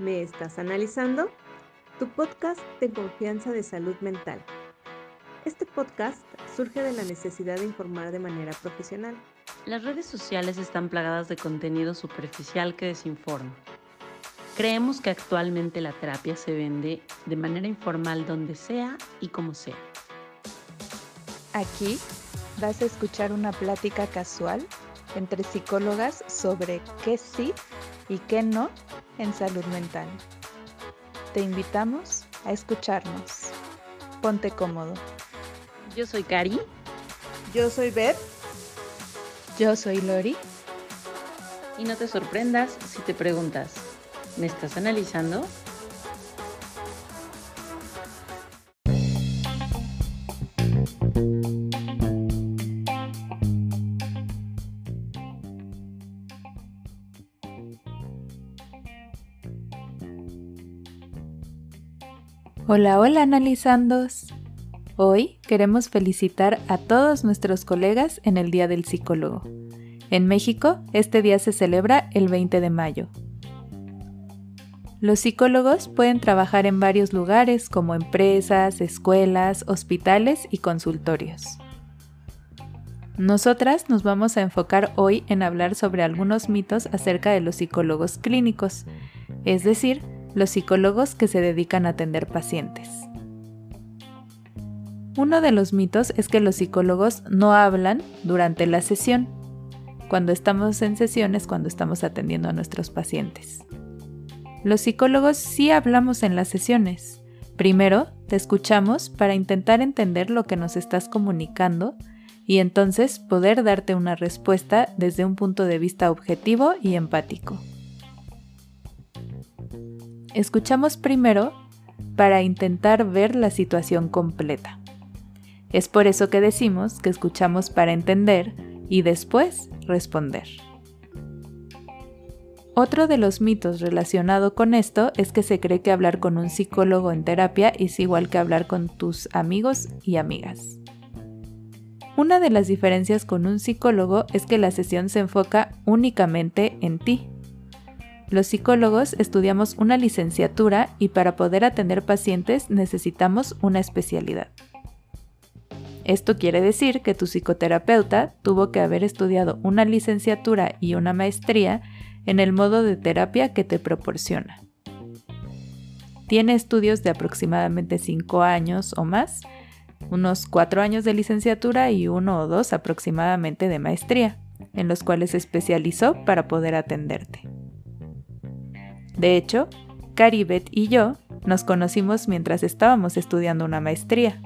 ¿Me estás analizando? Tu podcast de confianza de salud mental. Este podcast surge de la necesidad de informar de manera profesional. Las redes sociales están plagadas de contenido superficial que desinforma. Creemos que actualmente la terapia se vende de manera informal donde sea y como sea. Aquí vas a escuchar una plática casual entre psicólogas sobre qué sí y qué no en salud mental. Te invitamos a escucharnos. Ponte cómodo. Yo soy Cari. Yo soy Beth. Yo soy Lori. Y no te sorprendas si te preguntas, ¿me estás analizando? Hola, hola analizandos. Hoy queremos felicitar a todos nuestros colegas en el Día del Psicólogo. En México, este día se celebra el 20 de mayo. Los psicólogos pueden trabajar en varios lugares como empresas, escuelas, hospitales y consultorios. Nosotras nos vamos a enfocar hoy en hablar sobre algunos mitos acerca de los psicólogos clínicos, es decir, los psicólogos que se dedican a atender pacientes. Uno de los mitos es que los psicólogos no hablan durante la sesión, cuando estamos en sesiones, cuando estamos atendiendo a nuestros pacientes. Los psicólogos sí hablamos en las sesiones. Primero, te escuchamos para intentar entender lo que nos estás comunicando y entonces poder darte una respuesta desde un punto de vista objetivo y empático. Escuchamos primero para intentar ver la situación completa. Es por eso que decimos que escuchamos para entender y después responder. Otro de los mitos relacionado con esto es que se cree que hablar con un psicólogo en terapia es igual que hablar con tus amigos y amigas. Una de las diferencias con un psicólogo es que la sesión se enfoca únicamente en ti, los psicólogos estudiamos una licenciatura y para poder atender pacientes necesitamos una especialidad. Esto quiere decir que tu psicoterapeuta tuvo que haber estudiado una licenciatura y una maestría en el modo de terapia que te proporciona. Tiene estudios de aproximadamente 5 años o más, unos 4 años de licenciatura y uno o dos aproximadamente de maestría, en los cuales se especializó para poder atenderte. De hecho, Caribet y yo nos conocimos mientras estábamos estudiando una maestría.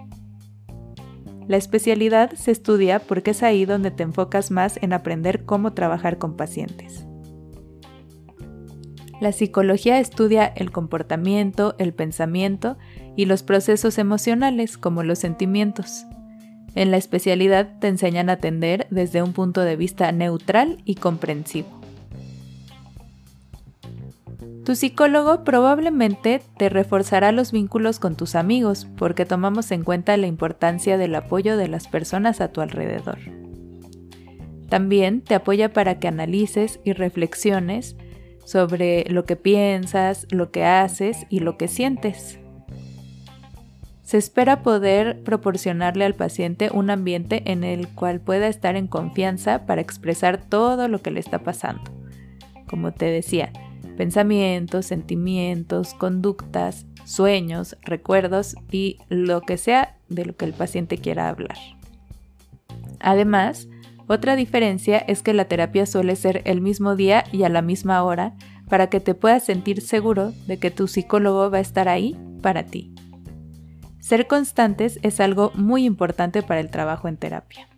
La especialidad se estudia porque es ahí donde te enfocas más en aprender cómo trabajar con pacientes. La psicología estudia el comportamiento, el pensamiento y los procesos emocionales como los sentimientos. En la especialidad te enseñan a atender desde un punto de vista neutral y comprensivo. Tu psicólogo probablemente te reforzará los vínculos con tus amigos porque tomamos en cuenta la importancia del apoyo de las personas a tu alrededor. También te apoya para que analices y reflexiones sobre lo que piensas, lo que haces y lo que sientes. Se espera poder proporcionarle al paciente un ambiente en el cual pueda estar en confianza para expresar todo lo que le está pasando. Como te decía, pensamientos, sentimientos, conductas, sueños, recuerdos y lo que sea de lo que el paciente quiera hablar. Además, otra diferencia es que la terapia suele ser el mismo día y a la misma hora para que te puedas sentir seguro de que tu psicólogo va a estar ahí para ti. Ser constantes es algo muy importante para el trabajo en terapia.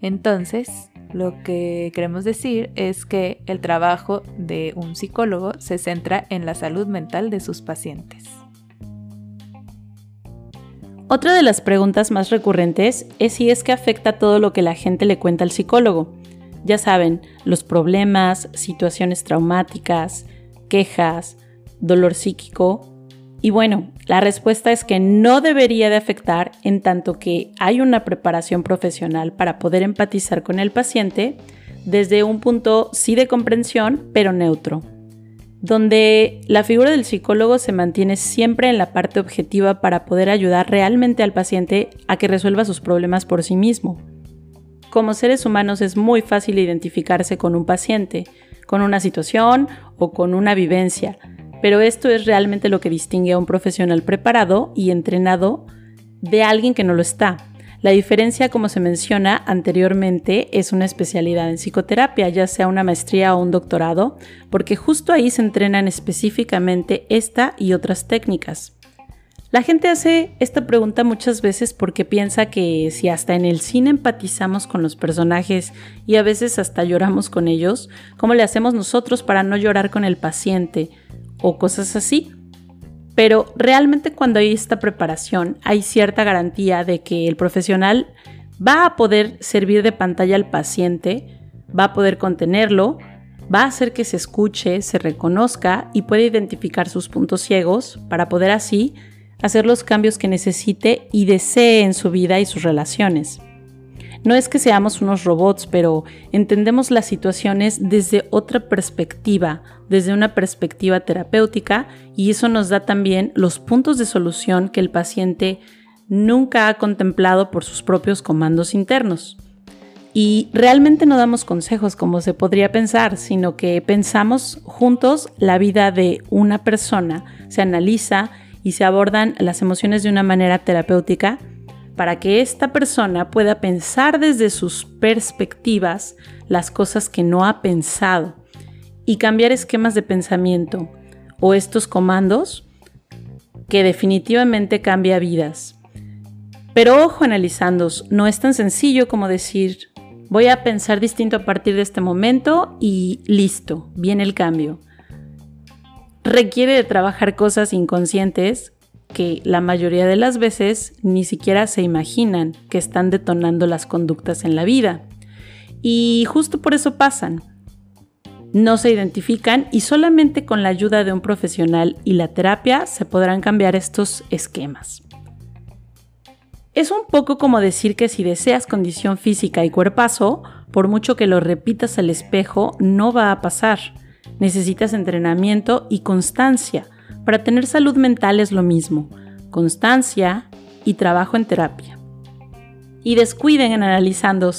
Entonces, lo que queremos decir es que el trabajo de un psicólogo se centra en la salud mental de sus pacientes. Otra de las preguntas más recurrentes es si es que afecta todo lo que la gente le cuenta al psicólogo. Ya saben, los problemas, situaciones traumáticas, quejas, dolor psíquico y bueno, la respuesta es que no debería de afectar en tanto que hay una preparación profesional para poder empatizar con el paciente desde un punto sí de comprensión, pero neutro. donde la figura del psicólogo se mantiene siempre en la parte objetiva para poder ayudar realmente al paciente a que resuelva sus problemas por sí mismo. Como seres humanos es muy fácil identificarse con un paciente, con una situación o con una vivencia, pero esto es realmente lo que distingue a un profesional preparado y entrenado de alguien que no lo está. La diferencia, como se menciona anteriormente, es una especialidad en psicoterapia, ya sea una maestría o un doctorado, porque justo ahí se entrenan específicamente esta y otras técnicas. La gente hace esta pregunta muchas veces porque piensa que si hasta en el cine empatizamos con los personajes y a veces hasta lloramos con ellos, ¿cómo le hacemos nosotros para no llorar con el paciente? O cosas así. Pero realmente cuando hay esta preparación hay cierta garantía de que el profesional va a poder servir de pantalla al paciente, va a poder contenerlo, va a hacer que se escuche, se reconozca y pueda identificar sus puntos ciegos para poder así hacer los cambios que necesite y desee en su vida y sus relaciones. No es que seamos unos robots, pero entendemos las situaciones desde otra perspectiva, desde una perspectiva terapéutica, y eso nos da también los puntos de solución que el paciente nunca ha contemplado por sus propios comandos internos. Y realmente no damos consejos como se podría pensar, sino que pensamos juntos la vida de una persona, se analiza y se abordan las emociones de una manera terapéutica para que esta persona pueda pensar desde sus perspectivas las cosas que no ha pensado y cambiar esquemas de pensamiento o estos comandos que definitivamente cambia vidas. Pero ojo analizando, no es tan sencillo como decir voy a pensar distinto a partir de este momento y listo, viene el cambio requiere de trabajar cosas inconscientes que la mayoría de las veces ni siquiera se imaginan que están detonando las conductas en la vida. Y justo por eso pasan. No se identifican y solamente con la ayuda de un profesional y la terapia se podrán cambiar estos esquemas. Es un poco como decir que si deseas condición física y cuerpazo, por mucho que lo repitas al espejo, no va a pasar Necesitas entrenamiento y constancia. Para tener salud mental es lo mismo, constancia y trabajo en terapia. Y descuiden en analizando.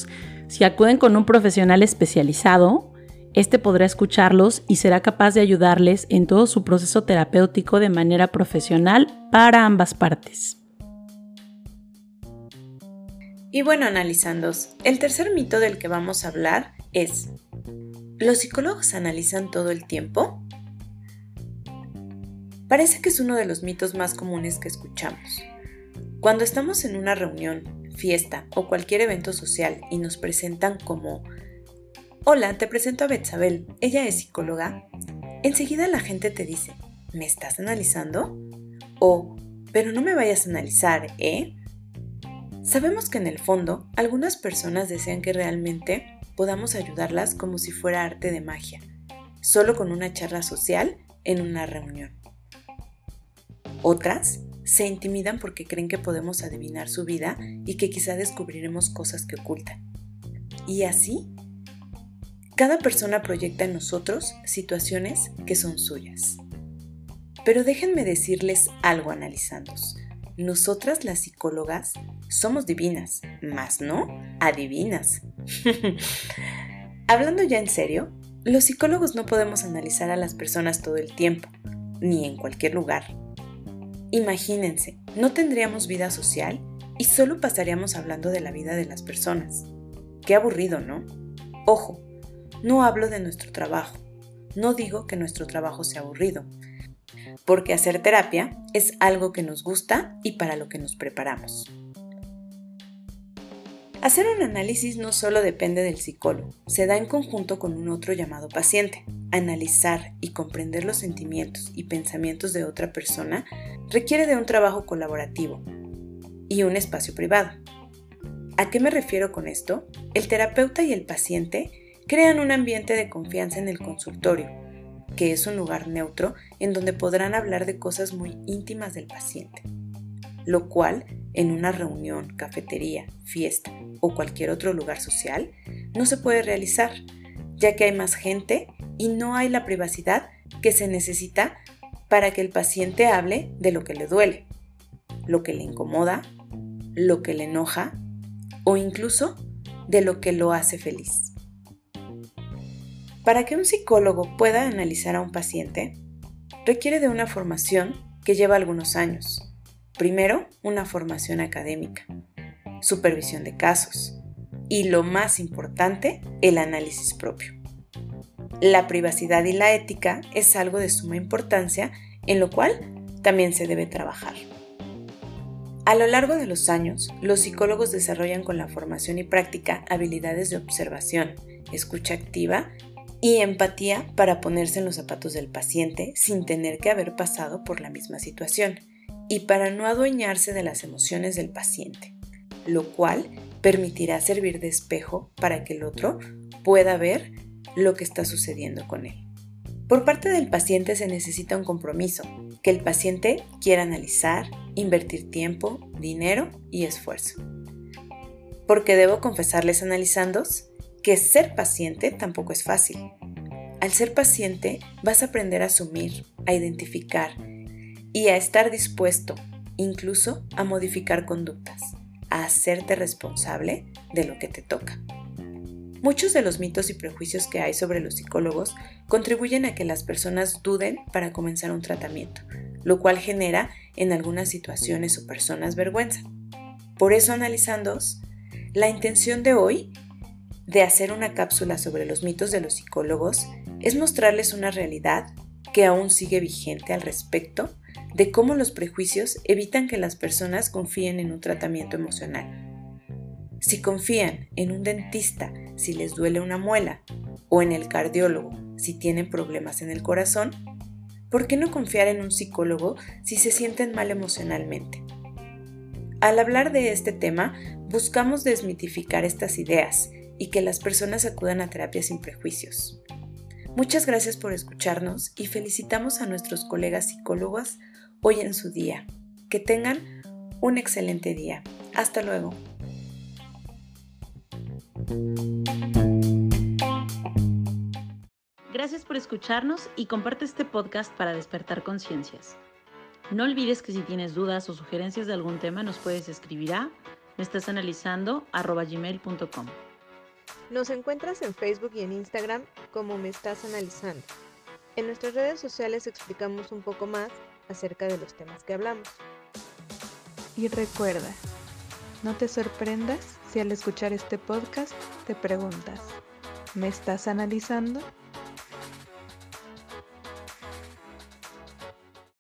Si acuden con un profesional especializado, este podrá escucharlos y será capaz de ayudarles en todo su proceso terapéutico de manera profesional para ambas partes. Y bueno, analizando, el tercer mito del que vamos a hablar es ¿Los psicólogos analizan todo el tiempo? Parece que es uno de los mitos más comunes que escuchamos. Cuando estamos en una reunión, fiesta o cualquier evento social y nos presentan como Hola, te presento a Betsabel, ella es psicóloga, enseguida la gente te dice, ¿me estás analizando? O, pero no me vayas a analizar, ¿eh? Sabemos que en el fondo algunas personas desean que realmente podamos ayudarlas como si fuera arte de magia, solo con una charla social en una reunión. Otras se intimidan porque creen que podemos adivinar su vida y que quizá descubriremos cosas que ocultan. Y así, cada persona proyecta en nosotros situaciones que son suyas. Pero déjenme decirles algo analizando. Nosotras las psicólogas somos divinas, más no adivinas. Hablando ya en serio, los psicólogos no podemos analizar a las personas todo el tiempo, ni en cualquier lugar. Imagínense, no tendríamos vida social y solo pasaríamos hablando de la vida de las personas. Qué aburrido, ¿no? Ojo, no hablo de nuestro trabajo. No digo que nuestro trabajo sea aburrido, porque hacer terapia es algo que nos gusta y para lo que nos preparamos. Hacer un análisis no solo depende del psicólogo, se da en conjunto con un otro llamado paciente. Analizar y comprender los sentimientos y pensamientos de otra persona requiere de un trabajo colaborativo y un espacio privado. ¿A qué me refiero con esto? El terapeuta y el paciente crean un ambiente de confianza en el consultorio, que es un lugar neutro en donde podrán hablar de cosas muy íntimas del paciente, lo cual en una reunión, cafetería, fiesta o cualquier otro lugar social no se puede realizar, ya que hay más gente y no hay la privacidad que se necesita para que el paciente hable de lo que le duele, lo que le incomoda, lo que le enoja o incluso de lo que lo hace feliz. Para que un psicólogo pueda analizar a un paciente, requiere de una formación que lleva algunos años. Primero, una formación académica, supervisión de casos y, lo más importante, el análisis propio. La privacidad y la ética es algo de suma importancia en lo cual también se debe trabajar. A lo largo de los años, los psicólogos desarrollan con la formación y práctica habilidades de observación, escucha activa y empatía para ponerse en los zapatos del paciente sin tener que haber pasado por la misma situación y para no adueñarse de las emociones del paciente, lo cual permitirá servir de espejo para que el otro pueda ver lo que está sucediendo con él. Por parte del paciente se necesita un compromiso, que el paciente quiera analizar, invertir tiempo, dinero y esfuerzo. Porque debo confesarles analizando que ser paciente tampoco es fácil. Al ser paciente vas a aprender a asumir, a identificar y a estar dispuesto incluso a modificar conductas, a hacerte responsable de lo que te toca. Muchos de los mitos y prejuicios que hay sobre los psicólogos contribuyen a que las personas duden para comenzar un tratamiento, lo cual genera en algunas situaciones o personas vergüenza. Por eso analizando, la intención de hoy de hacer una cápsula sobre los mitos de los psicólogos es mostrarles una realidad que aún sigue vigente al respecto de cómo los prejuicios evitan que las personas confíen en un tratamiento emocional. Si confían en un dentista si les duele una muela o en el cardiólogo si tienen problemas en el corazón, ¿por qué no confiar en un psicólogo si se sienten mal emocionalmente? Al hablar de este tema, buscamos desmitificar estas ideas y que las personas acudan a terapia sin prejuicios. Muchas gracias por escucharnos y felicitamos a nuestros colegas psicólogos hoy en su día. Que tengan un excelente día. Hasta luego. Gracias por escucharnos y comparte este podcast para despertar conciencias. No olvides que si tienes dudas o sugerencias de algún tema nos puedes escribir a me estás analizando gmail.com. Nos encuentras en Facebook y en Instagram como Me Estás Analizando. En nuestras redes sociales explicamos un poco más acerca de los temas que hablamos. Y recuerda, no te sorprendas si al escuchar este podcast te preguntas, ¿me estás analizando?